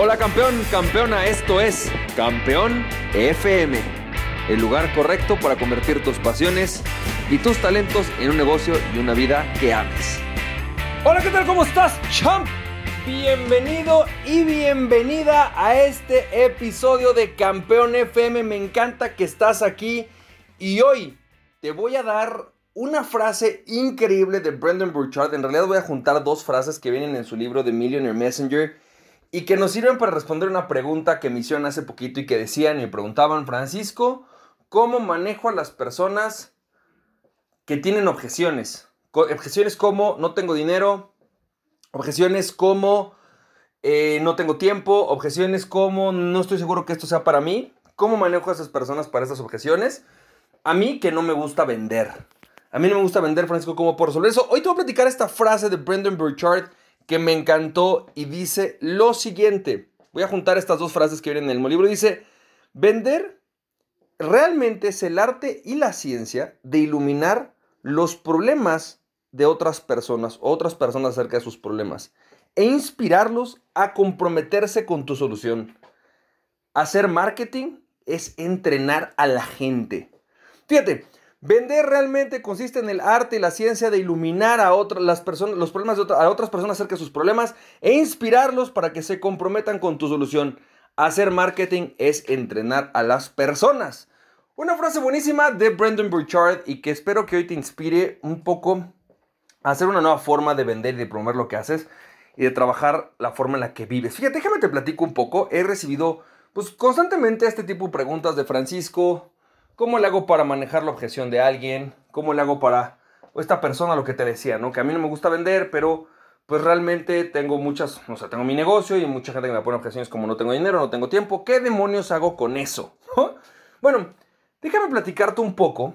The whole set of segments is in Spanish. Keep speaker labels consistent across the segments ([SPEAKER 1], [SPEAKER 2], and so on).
[SPEAKER 1] Hola campeón, campeona, esto es Campeón FM, el lugar correcto para convertir tus pasiones y tus talentos en un negocio y una vida que ames. Hola, ¿qué tal? ¿Cómo estás, champ? Bienvenido y bienvenida a este episodio de Campeón FM. Me encanta que estás aquí y hoy te voy a dar una frase increíble de Brendan Burchard. En realidad voy a juntar dos frases que vienen en su libro The Millionaire Messenger y que nos sirven para responder una pregunta que me hicieron hace poquito y que decían y me preguntaban, Francisco, ¿cómo manejo a las personas que tienen objeciones? Objeciones como no tengo dinero, objeciones como eh, no tengo tiempo, objeciones como no estoy seguro que esto sea para mí. ¿Cómo manejo a esas personas para esas objeciones? A mí que no me gusta vender. A mí no me gusta vender, Francisco, ¿cómo por resolver eso? Hoy te voy a platicar esta frase de Brendan Burchard que me encantó y dice lo siguiente. Voy a juntar estas dos frases que vienen en el libro. Dice, vender realmente es el arte y la ciencia de iluminar los problemas de otras personas, otras personas acerca de sus problemas, e inspirarlos a comprometerse con tu solución. Hacer marketing es entrenar a la gente. Fíjate, Vender realmente consiste en el arte y la ciencia de iluminar a otras personas, los problemas de a otras personas acerca de sus problemas e inspirarlos para que se comprometan con tu solución. Hacer marketing es entrenar a las personas. Una frase buenísima de Brendan Burchard y que espero que hoy te inspire un poco a hacer una nueva forma de vender y de promover lo que haces y de trabajar la forma en la que vives. Fíjate, déjame te platico un poco. He recibido pues constantemente este tipo de preguntas de Francisco, ¿Cómo le hago para manejar la objeción de alguien? ¿Cómo le hago para esta persona lo que te decía, ¿no? Que a mí no me gusta vender, pero pues realmente tengo muchas, o sea, tengo mi negocio y mucha gente que me pone objeciones como no tengo dinero, no tengo tiempo. ¿Qué demonios hago con eso? bueno, déjame platicarte un poco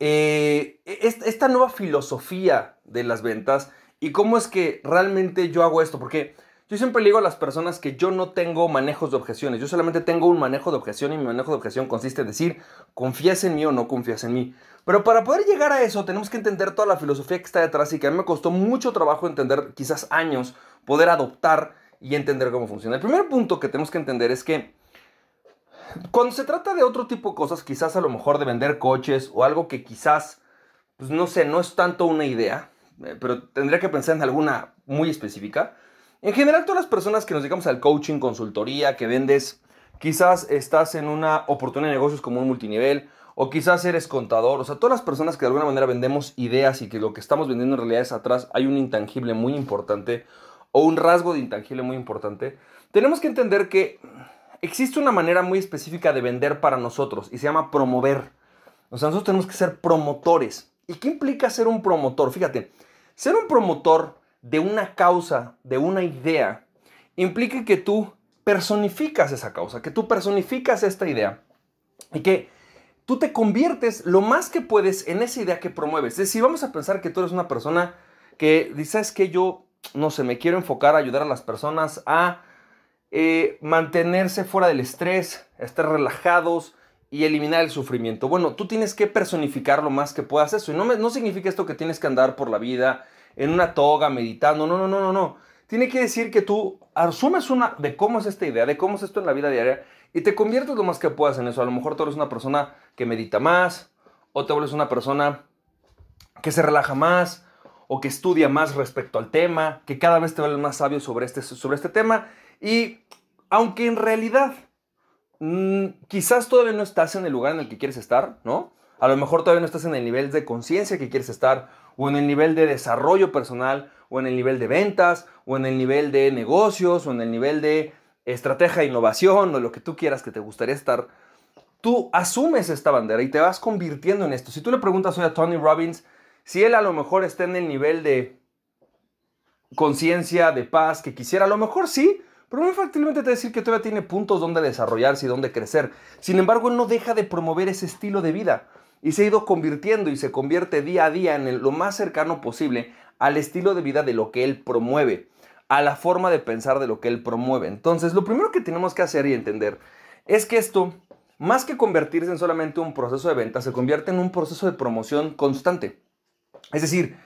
[SPEAKER 1] eh, esta nueva filosofía de las ventas y cómo es que realmente yo hago esto, porque yo siempre le digo a las personas que yo no tengo manejos de objeciones, yo solamente tengo un manejo de objeción y mi manejo de objeción consiste en decir, confías en mí o no confías en mí. Pero para poder llegar a eso tenemos que entender toda la filosofía que está detrás y que a mí me costó mucho trabajo entender, quizás años, poder adoptar y entender cómo funciona. El primer punto que tenemos que entender es que cuando se trata de otro tipo de cosas, quizás a lo mejor de vender coches o algo que quizás, pues no sé, no es tanto una idea, eh, pero tendría que pensar en alguna muy específica. En general, todas las personas que nos dedicamos al coaching, consultoría, que vendes, quizás estás en una oportunidad de negocios como un multinivel, o quizás eres contador, o sea, todas las personas que de alguna manera vendemos ideas y que lo que estamos vendiendo en realidad es atrás, hay un intangible muy importante, o un rasgo de intangible muy importante, tenemos que entender que existe una manera muy específica de vender para nosotros y se llama promover. O sea, nosotros tenemos que ser promotores. ¿Y qué implica ser un promotor? Fíjate, ser un promotor de una causa, de una idea, implica que tú personificas esa causa, que tú personificas esta idea y que tú te conviertes lo más que puedes en esa idea que promueves. Es decir, vamos a pensar que tú eres una persona que dices que yo, no sé, me quiero enfocar a ayudar a las personas a eh, mantenerse fuera del estrés, estar relajados y eliminar el sufrimiento. Bueno, tú tienes que personificar lo más que puedas eso. Y no, no significa esto que tienes que andar por la vida en una toga meditando. No, no, no, no, no. Tiene que decir que tú asumes una de cómo es esta idea, de cómo es esto en la vida diaria y te conviertes lo más que puedas en eso. A lo mejor tú eres una persona que medita más o te vuelves una persona que se relaja más o que estudia más respecto al tema, que cada vez te vuelves más sabio sobre este, sobre este tema. Y aunque en realidad mm, quizás todavía no estás en el lugar en el que quieres estar, ¿no? A lo mejor todavía no estás en el nivel de conciencia que quieres estar o en el nivel de desarrollo personal, o en el nivel de ventas, o en el nivel de negocios, o en el nivel de estrategia e innovación, o lo que tú quieras que te gustaría estar, tú asumes esta bandera y te vas convirtiendo en esto. Si tú le preguntas hoy a Tony Robbins, si él a lo mejor está en el nivel de conciencia, de paz que quisiera, a lo mejor sí, pero muy fácilmente te decir que todavía tiene puntos donde desarrollarse y donde crecer. Sin embargo, él no deja de promover ese estilo de vida y se ha ido convirtiendo y se convierte día a día en lo más cercano posible al estilo de vida de lo que él promueve, a la forma de pensar de lo que él promueve. Entonces, lo primero que tenemos que hacer y entender es que esto, más que convertirse en solamente un proceso de venta, se convierte en un proceso de promoción constante. Es decir,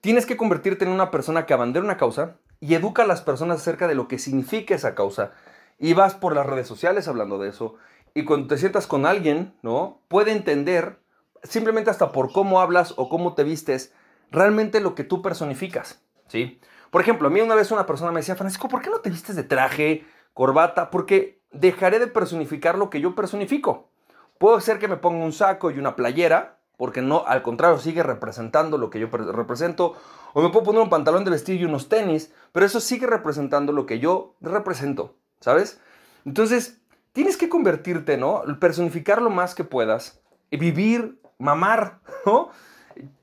[SPEAKER 1] tienes que convertirte en una persona que abandera una causa, y educa a las personas acerca de lo que significa esa causa. Y vas por las redes sociales hablando de eso. Y cuando te sientas con alguien, ¿no? Puede entender, simplemente hasta por cómo hablas o cómo te vistes, realmente lo que tú personificas, ¿sí? Por ejemplo, a mí una vez una persona me decía, Francisco, ¿por qué no te vistes de traje, corbata? Porque dejaré de personificar lo que yo personifico. Puedo ser que me ponga un saco y una playera, porque no, al contrario, sigue representando lo que yo represento. O me puedo poner un pantalón de vestir y unos tenis, pero eso sigue representando lo que yo represento, ¿sabes? Entonces, tienes que convertirte, ¿no? Personificar lo más que puedas, vivir, mamar, ¿no?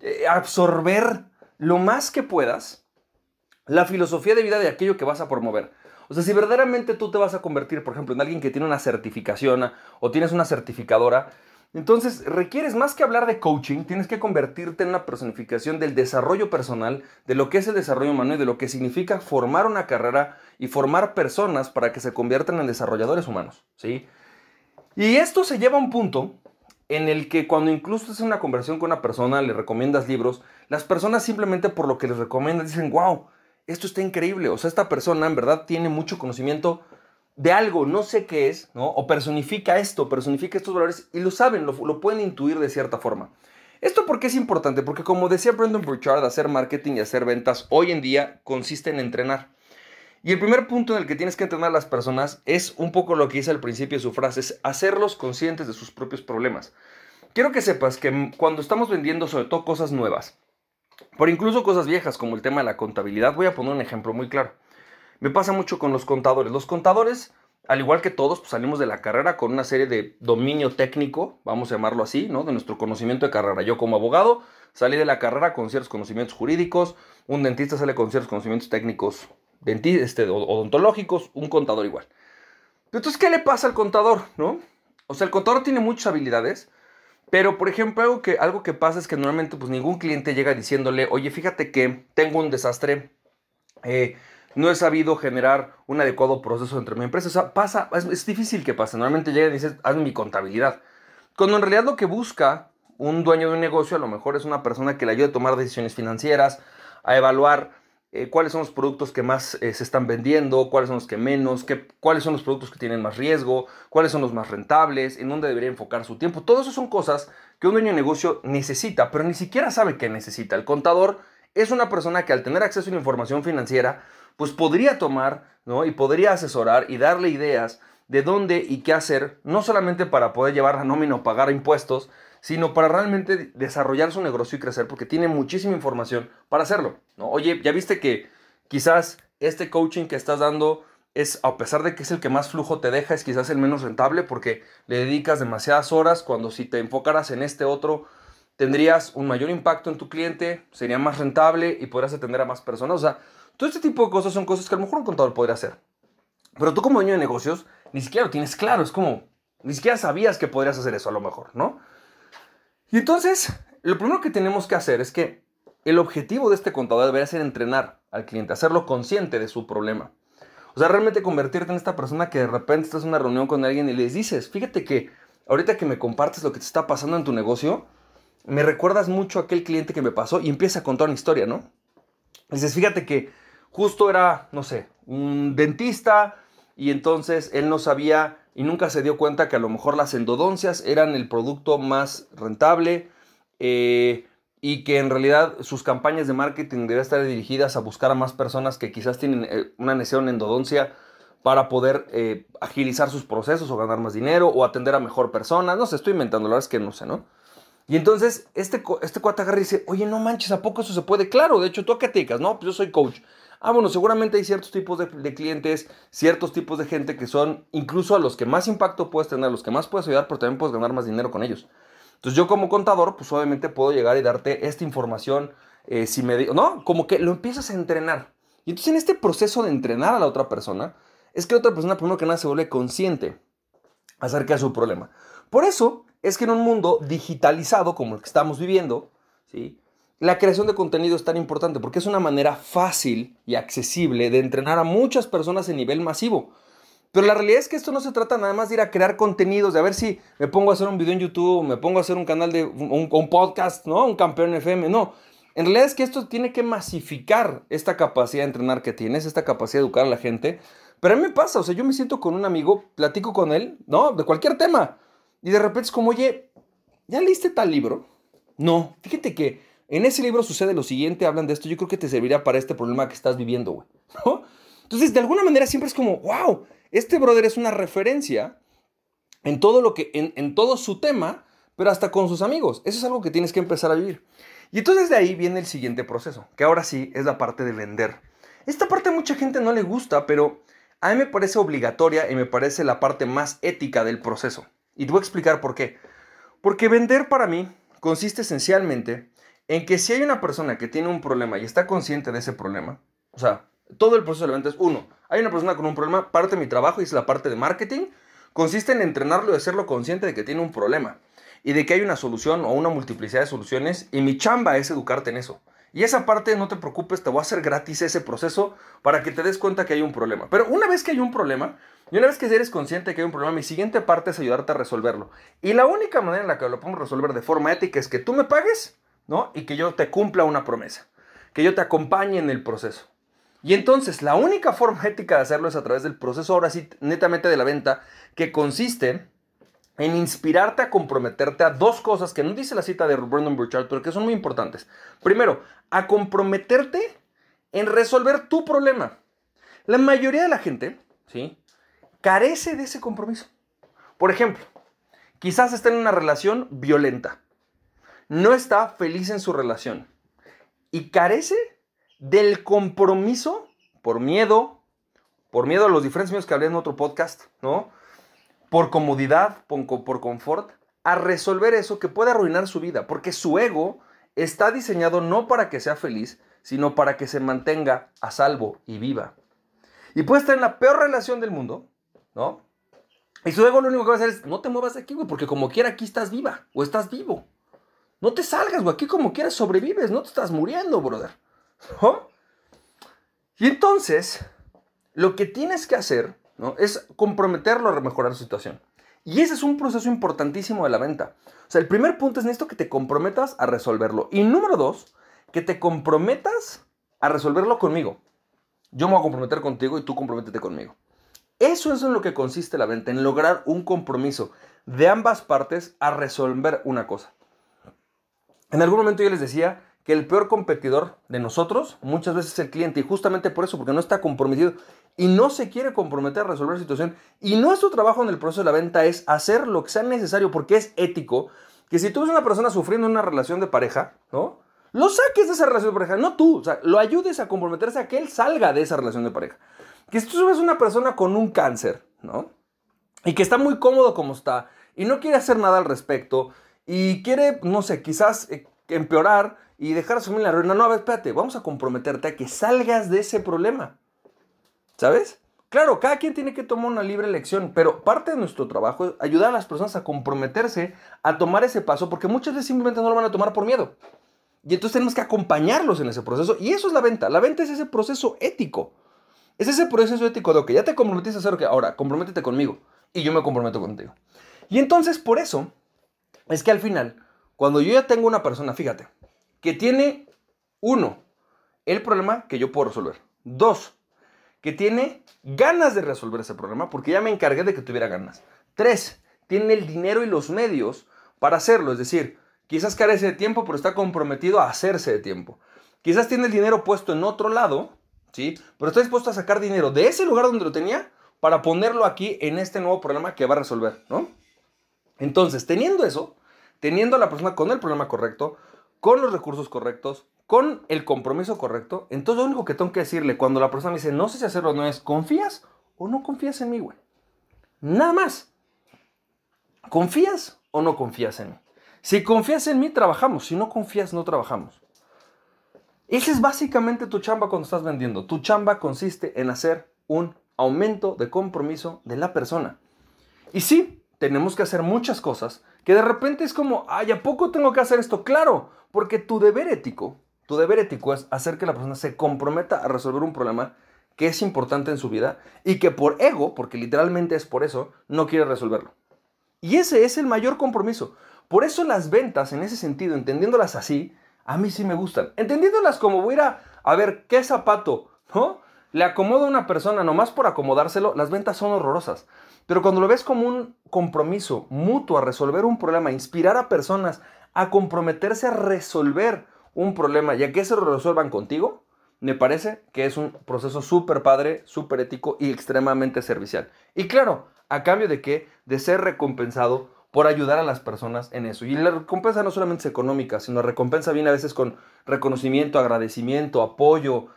[SPEAKER 1] Eh, absorber lo más que puedas la filosofía de vida de aquello que vas a promover. O sea, si verdaderamente tú te vas a convertir, por ejemplo, en alguien que tiene una certificación o tienes una certificadora, entonces requieres más que hablar de coaching, tienes que convertirte en una personificación del desarrollo personal, de lo que es el desarrollo humano y de lo que significa formar una carrera y formar personas para que se conviertan en desarrolladores humanos, ¿sí? Y esto se lleva a un punto en el que cuando incluso haces una conversación con una persona, le recomiendas libros, las personas simplemente por lo que les recomiendas dicen, wow, esto está increíble, o sea, esta persona en verdad tiene mucho conocimiento de algo, no sé qué es, ¿no? O personifica esto, personifica estos valores y lo saben, lo, lo pueden intuir de cierta forma. ¿Esto por qué es importante? Porque como decía Brendan Burchard, hacer marketing y hacer ventas hoy en día consiste en entrenar. Y el primer punto en el que tienes que entrenar a las personas es un poco lo que dice al principio de su frase, es hacerlos conscientes de sus propios problemas. Quiero que sepas que cuando estamos vendiendo sobre todo cosas nuevas, por incluso cosas viejas como el tema de la contabilidad, voy a poner un ejemplo muy claro. Me pasa mucho con los contadores. Los contadores, al igual que todos, pues salimos de la carrera con una serie de dominio técnico, vamos a llamarlo así, ¿no? De nuestro conocimiento de carrera. Yo como abogado salí de la carrera con ciertos conocimientos jurídicos, un dentista sale con ciertos conocimientos técnicos este, odontológicos, un contador igual. Entonces, ¿qué le pasa al contador, no? O sea, el contador tiene muchas habilidades, pero, por ejemplo, algo que, algo que pasa es que normalmente pues ningún cliente llega diciéndole, oye, fíjate que tengo un desastre, eh, no he sabido generar un adecuado proceso entre mi empresa. O sea, pasa, es, difícil que pase. Normalmente llega y dice, hazme mi contabilidad. Cuando en realidad lo que busca un dueño de un negocio a lo mejor es una persona que le ayude a tomar decisiones financieras, a evaluar eh, cuáles son los productos que más eh, se están vendiendo, cuáles son los que menos, qué, cuáles son los productos que tienen más riesgo, cuáles son los más rentables, en dónde debería enfocar su tiempo. Todo eso son cosas que un dueño de negocio necesita, pero ni siquiera sabe que necesita. El contador es una persona que al tener acceso a la información financiera, pues podría tomar ¿no? y podría asesorar y darle ideas de dónde y qué hacer, no solamente para poder llevar la nómina o pagar impuestos, sino para realmente desarrollar su negocio y crecer, porque tiene muchísima información para hacerlo. ¿no? Oye, ya viste que quizás este coaching que estás dando es, a pesar de que es el que más flujo te deja, es quizás el menos rentable porque le dedicas demasiadas horas, cuando si te enfocaras en este otro, tendrías un mayor impacto en tu cliente, sería más rentable y podrías atender a más personas. O sea, todo este tipo de cosas son cosas que a lo mejor un contador podría hacer. Pero tú como dueño de negocios, ni siquiera lo tienes claro, es como, ni siquiera sabías que podrías hacer eso a lo mejor, ¿no? Y entonces, lo primero que tenemos que hacer es que el objetivo de este contador debería ser entrenar al cliente, hacerlo consciente de su problema. O sea, realmente convertirte en esta persona que de repente estás en una reunión con alguien y les dices, fíjate que ahorita que me compartes lo que te está pasando en tu negocio, me recuerdas mucho a aquel cliente que me pasó y empieza a contar una historia, ¿no? Dices, fíjate que justo era, no sé, un dentista y entonces él no sabía y nunca se dio cuenta que a lo mejor las endodoncias eran el producto más rentable eh, y que en realidad sus campañas de marketing debían estar dirigidas a buscar a más personas que quizás tienen eh, una necesidad en endodoncia para poder eh, agilizar sus procesos o ganar más dinero o atender a mejor personas. No sé, estoy inventando, la verdad es que no sé, ¿no? Y entonces este, este cuate dice, oye, no manches, ¿a poco eso se puede? Claro, de hecho, ¿tú a qué te dedicas? No, pues yo soy coach. Ah, bueno, seguramente hay ciertos tipos de, clientes, ciertos tipos de gente que son incluso a los que más impacto puedes tener, a los que más puedes ayudar, pero también puedes ganar más dinero con ellos. Entonces yo como contador, pues obviamente puedo llegar y darte esta información, eh, si me ¿no? Como que lo empiezas a entrenar. Y entonces en este proceso de entrenar a la otra persona, es que la otra persona primero que nada se vuelve consciente acerca de su problema. Por eso es que en un mundo digitalizado como el que estamos viviendo, ¿sí? La creación de contenido es tan importante porque es una manera fácil y accesible de entrenar a muchas personas en nivel masivo. Pero la realidad es que esto no se trata nada más de ir a crear contenidos, de ver si me pongo a hacer un video en YouTube, me pongo a hacer un canal de un, podcast, ¿no? Un campeón FM. No. En realidad es que esto tiene que masificar esta capacidad de entrenar que tienes, esta capacidad de educar a la gente. Pero a mí me pasa, o sea, yo me siento con un amigo, platico con él, ¿no? De cualquier tema. Y de repente es como, oye, ¿ya leíste tal libro? No, fíjate que en ese libro sucede lo siguiente, hablan de esto, yo creo que te serviría para este problema que estás viviendo, güey. Entonces, de alguna manera siempre es como, wow, este brother es una referencia en todo lo que, en, en todo su tema, pero hasta con sus amigos. Eso es algo que tienes que empezar a vivir. Y entonces de ahí viene el siguiente proceso, que ahora sí es la parte de vender. Esta parte a mucha gente no le gusta, pero a mí me parece obligatoria y me parece la parte más ética del proceso. Y te voy a explicar por qué. Porque vender para mí consiste esencialmente en que si hay una persona que tiene un problema y está consciente de ese problema, o sea, todo el proceso de venta es uno, hay una persona con un problema, parte de mi trabajo y es la parte de marketing, consiste en entrenarlo y hacerlo consciente de que tiene un problema y de que hay una solución o una multiplicidad de soluciones y mi chamba es educarte en eso. Y esa parte, no te preocupes, te voy a hacer gratis ese proceso para que te des cuenta que hay un problema. Pero una vez que hay un problema, y una vez que eres consciente de que hay un problema, mi siguiente parte es ayudarte a resolverlo. Y la única manera en la que lo podemos resolver de forma ética es que tú me pagues, Y que yo te cumpla una promesa, que yo te acompañe en el proceso. Y entonces la única forma ética de hacerlo es a través del proceso, ahora sí, netamente de la venta, que consiste en inspirarte a comprometerte a dos cosas que no dice la cita de Brandon Burchard, pero que son muy importantes. Primero, a comprometerte en resolver tu problema. La mayoría de la gente, ¿sí? Carece de ese compromiso. Por ejemplo, quizás está en una relación violenta. No está feliz en su relación. Y carece del compromiso por miedo, por miedo a los diferentes miedos que hablé en otro podcast, ¿no? por comodidad, por, confort, a resolver eso que puede arruinar su vida, porque su ego está diseñado no para que sea feliz, sino para que se mantenga a salvo y viva. Y puede estar en la peor relación del mundo, ¿no? Y su ego lo único que va a hacer es, no te muevas de aquí, porque como quiera aquí estás viva o estás vivo. No te salgas, güey, aquí como quieras sobrevives, no te estás muriendo, brother. ¿No? Y entonces, lo que tienes que hacer ¿no? Es comprometerlo a mejorar su situación. Y ese es un proceso importantísimo de la venta. O sea, el primer punto es en esto que te comprometas a resolverlo. Y número dos, que te comprometas a resolverlo conmigo. Yo me voy a comprometer contigo y tú comprométete conmigo. Eso es en lo que consiste la venta, en lograr un compromiso de ambas partes a resolver una cosa. En algún momento yo les decía que el peor competidor de nosotros muchas veces es el cliente y justamente por eso, porque no está comprometido y no se quiere comprometer a resolver la situación. Y nuestro trabajo en el proceso de la venta es hacer lo que sea necesario porque es ético que si tú ves una persona sufriendo una relación de pareja, ¿no? Lo saques de esa relación de pareja, no tú, o sea, lo ayudes a comprometerse a que él salga de esa relación de pareja. Que si tú ves una persona con un cáncer, ¿no? Y que está muy cómodo como está y no quiere hacer nada al respecto y quiere, no sé, quizás eh, empeorar y dejar a su familia en la ruina. No, a ver, espérate, vamos a comprometerte a que salgas de ese problema. ¿Sabes? Claro, cada quien tiene que tomar una libre elección, pero parte de nuestro trabajo es ayudar a las personas a comprometerse a tomar ese paso, porque muchas veces simplemente no lo van a tomar por miedo. Y entonces tenemos que acompañarlos en ese proceso, y eso es la venta. La venta es ese proceso ético. Es ese proceso ético de, que ya te comprometiste a hacer, que ahora comprométete conmigo, y yo me comprometo contigo. Y entonces, por eso, es que al final, cuando yo ya tengo una persona, fíjate, que tiene, uno, el problema que yo puedo resolver. Dos, que tiene ganas de resolver ese problema, porque ya me encargué de que tuviera ganas. Tres, tiene el dinero y los medios para hacerlo, es decir, quizás carece de tiempo, pero está comprometido a hacerse de tiempo. Quizás tiene el dinero puesto en otro lado, ¿sí? Pero está dispuesto a sacar dinero de ese lugar donde lo tenía para ponerlo aquí en este nuevo problema que va a resolver, ¿no? Entonces, teniendo eso, teniendo a la persona con el problema correcto, con los recursos correctos, con el compromiso correcto, entonces lo único que tengo que decirle cuando la persona me dice, no sé si hacerlo o no es, ¿confías o no confías en mí, güey? Nada más. ¿Confías o no confías en mí? Si confías en mí, trabajamos. Si no confías, no trabajamos. Esa es básicamente tu chamba cuando estás vendiendo. Tu chamba consiste en hacer un aumento de compromiso de la persona. Y sí, tenemos que hacer muchas cosas que de repente es como, ay, ¿a poco tengo que hacer esto? Claro, porque tu deber ético tu deber ético es hacer que la persona se comprometa a resolver un problema que es importante en su vida y que por ego, porque literalmente es por eso, no quiere resolverlo. Y ese es el mayor compromiso. Por eso las ventas, en ese sentido, entendiéndolas así,
[SPEAKER 2] a mí sí me gustan. Entendiéndolas como voy a ir a, a ver qué zapato, ¿no? Le acomodo a una persona nomás por acomodárselo, las ventas son horrorosas. Pero cuando lo ves como un compromiso mutuo a resolver un problema, inspirar a personas a comprometerse a resolver un problema y a que se lo resuelvan contigo, me parece que es un proceso súper padre, súper ético y extremadamente servicial. Y claro, a cambio de qué? De ser recompensado por ayudar a las personas en eso. Y la recompensa no solamente es económica, sino la recompensa viene a veces con reconocimiento, agradecimiento, apoyo,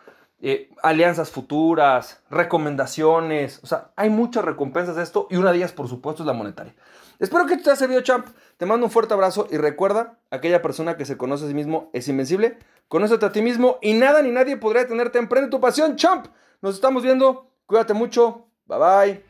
[SPEAKER 2] eh, alianzas futuras, recomendaciones. O sea, hay muchas recompensas de esto y una de ellas, por supuesto, es la monetaria. Espero que te haya servido, champ. Te mando un fuerte abrazo y recuerda, aquella persona que se conoce a sí mismo es invencible. Conócete a ti mismo y nada ni nadie podrá detenerte. Emprende tu pasión, champ. Nos estamos viendo. Cuídate mucho. Bye bye.